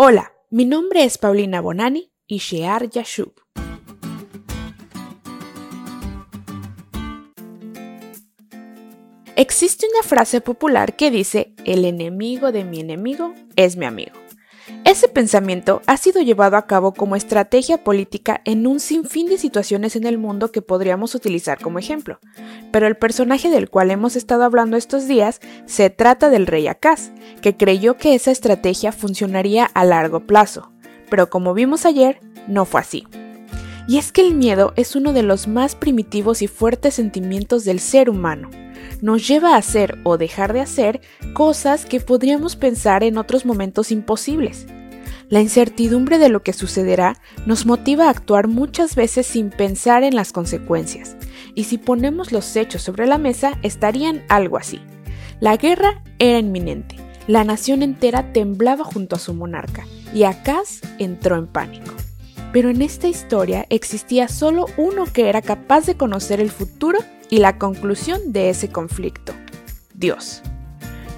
Hola, mi nombre es Paulina Bonani y Shear Yashub. Existe una frase popular que dice, el enemigo de mi enemigo es mi amigo. Ese pensamiento ha sido llevado a cabo como estrategia política en un sinfín de situaciones en el mundo que podríamos utilizar como ejemplo. Pero el personaje del cual hemos estado hablando estos días se trata del rey Acaz, que creyó que esa estrategia funcionaría a largo plazo. Pero como vimos ayer, no fue así. Y es que el miedo es uno de los más primitivos y fuertes sentimientos del ser humano nos lleva a hacer o dejar de hacer cosas que podríamos pensar en otros momentos imposibles. La incertidumbre de lo que sucederá nos motiva a actuar muchas veces sin pensar en las consecuencias, y si ponemos los hechos sobre la mesa estarían algo así. La guerra era inminente, la nación entera temblaba junto a su monarca, y Acaz entró en pánico. Pero en esta historia existía solo uno que era capaz de conocer el futuro y la conclusión de ese conflicto, Dios.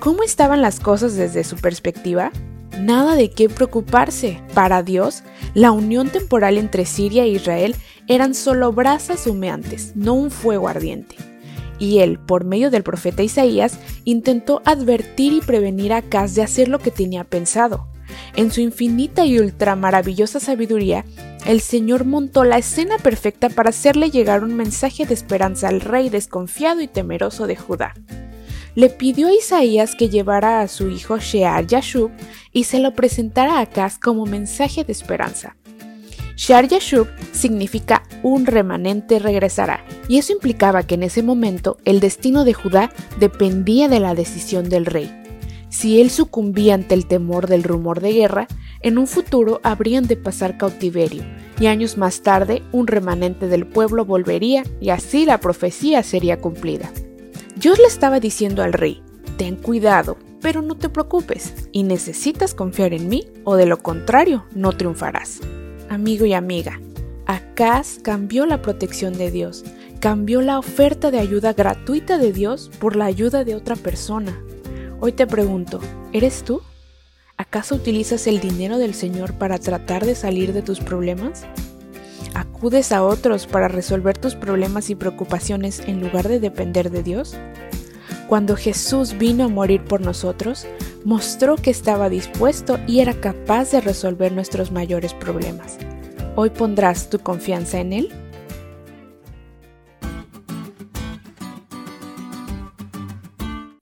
¿Cómo estaban las cosas desde su perspectiva? Nada de qué preocuparse. Para Dios, la unión temporal entre Siria e Israel eran solo brasas humeantes, no un fuego ardiente. Y él, por medio del profeta Isaías, intentó advertir y prevenir a Acaz de hacer lo que tenía pensado. En su infinita y ultra maravillosa sabiduría, el Señor montó la escena perfecta para hacerle llegar un mensaje de esperanza al rey desconfiado y temeroso de Judá. Le pidió a Isaías que llevara a su hijo Shear Yashub y se lo presentara a Acaz como mensaje de esperanza. Shear Yashub significa un remanente regresará, y eso implicaba que en ese momento el destino de Judá dependía de la decisión del rey. Si él sucumbía ante el temor del rumor de guerra, en un futuro habrían de pasar cautiverio, y años más tarde un remanente del pueblo volvería y así la profecía sería cumplida. Dios le estaba diciendo al rey, ten cuidado, pero no te preocupes, y necesitas confiar en mí, o de lo contrario, no triunfarás. Amigo y amiga, Acaz cambió la protección de Dios, cambió la oferta de ayuda gratuita de Dios por la ayuda de otra persona, Hoy te pregunto, ¿eres tú? ¿Acaso utilizas el dinero del Señor para tratar de salir de tus problemas? ¿Acudes a otros para resolver tus problemas y preocupaciones en lugar de depender de Dios? Cuando Jesús vino a morir por nosotros, mostró que estaba dispuesto y era capaz de resolver nuestros mayores problemas. ¿Hoy pondrás tu confianza en Él?